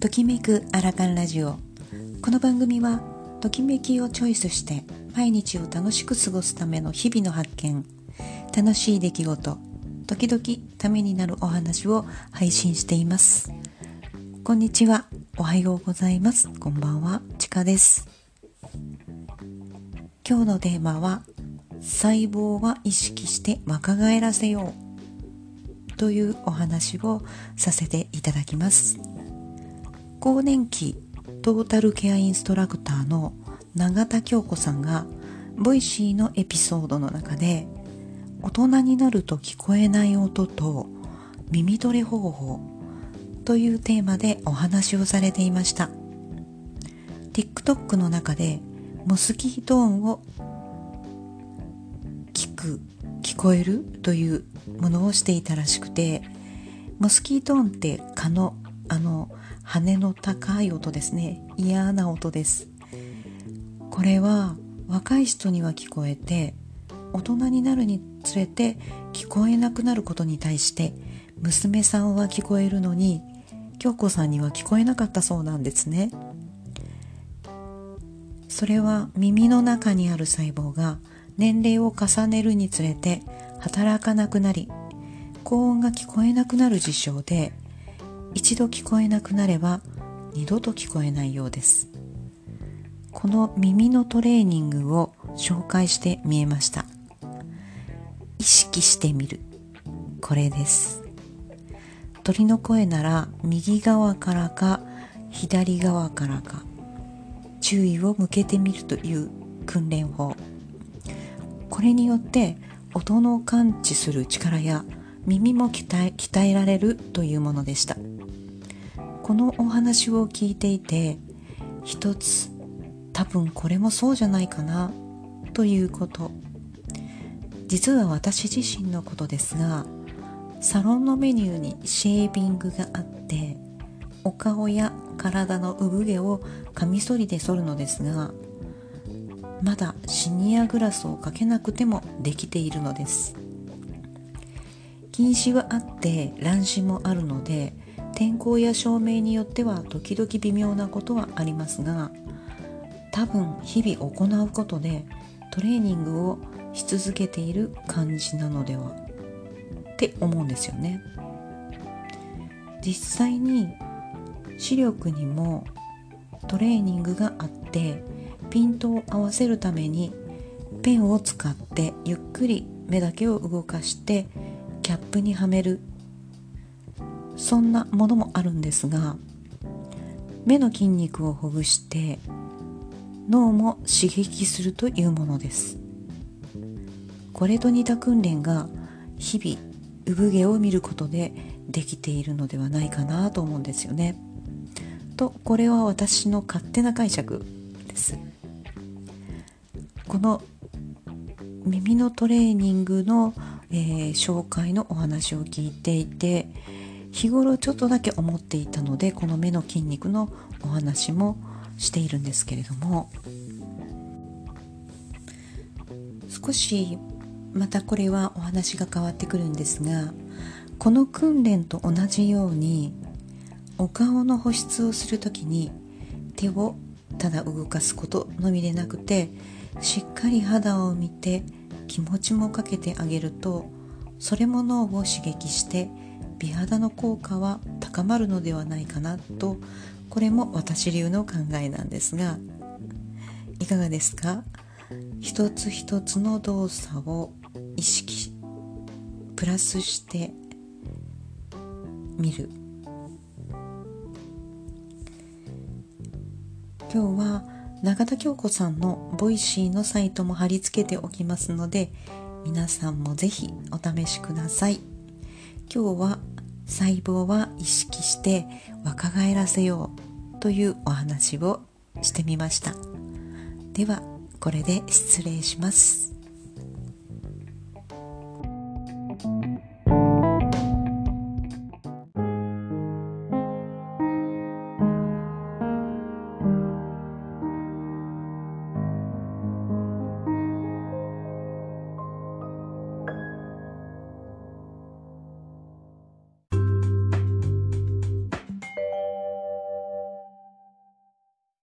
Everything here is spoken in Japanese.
ときめくアラカンラジオ。この番組はときめきをチョイスして毎日を楽しく過ごすための日々の発見。楽しい出来事時々ためになるお話を配信しています。こんにちは。おはようございます。こんばんは。ちかです。今日のテーマは細胞は意識して若返らせようというお話をさせていただきます。更年期トータルケアインストラクターの永田京子さんが Voicy のエピソードの中で大人になると聞こえない音と耳トレ方法というテーマでお話をされていました。TikTok の中でモスキート音を聞く聞こえるというものをしていたらしくてモスキート音って蚊のあの羽の高い音ですね。嫌な音です。これは若い人には聞こえて大人になるにつれて聞こえなくなることに対して娘さんは聞こえるのに京子さんには聞こえなかったそうなんですね。それは耳の中にある細胞が年齢を重ねるにつれて働かなくなり高音が聞こえなくなる事象で一度聞こえなくなれば二度と聞こえないようです。この耳のトレーニングを紹介してみえました。意識してみる。これです。鳥の声なら右側からか左側からか注意を向けてみるという訓練法。これによって音の感知する力や耳も鍛え鍛えられるというものでした。このお話を聞いていて一つ多分これもそうじゃないかなということ。実は私自身のことですがサロンのメニューにシェービングがあってお顔や体の産毛をカミソリで剃るのですがまだシニアグラスをかけなくてもできているのです。禁止はあって乱視もあるので天候や照明によっては時々微妙なことはありますが多分日々行うことでトレーニングをし続けている感じなのではって思うんですよね。実際に視力にもトレーニングがあってピントを合わせるためにペンを使ってゆっくり目だけを動かしてキャップにはめるそんなものもあるんですが目の筋肉をほぐして脳も刺激するというものです。これと似た訓練が日々産毛を見ることでできているのではないかなと思うんですよね。とこれは私の勝手な解釈です。この耳のトレーニングの、えー、紹介のお話を聞いていて日頃ちょっとだけ思っていたのでこの目の筋肉のお話もしているんですけれども少しまたこれはお話が変わってくるんですがこの訓練と同じようにお顔の保湿をする時に手をただ動かすことのみでなくてしっかり肌を見て気持ちもかけてあげるとそれも脳を刺激して美肌の効果は高まるのではないかなとこれも私流の考えなんですがいかがですか？一つ一つの動作を意識プラスしてみる。今日は永田京子さんの Voicy のサイトも貼り付けておきますので皆さんもぜひお試しください。今日は細胞は意識して若返らせようというお話をしてみました。ではこれで失礼します。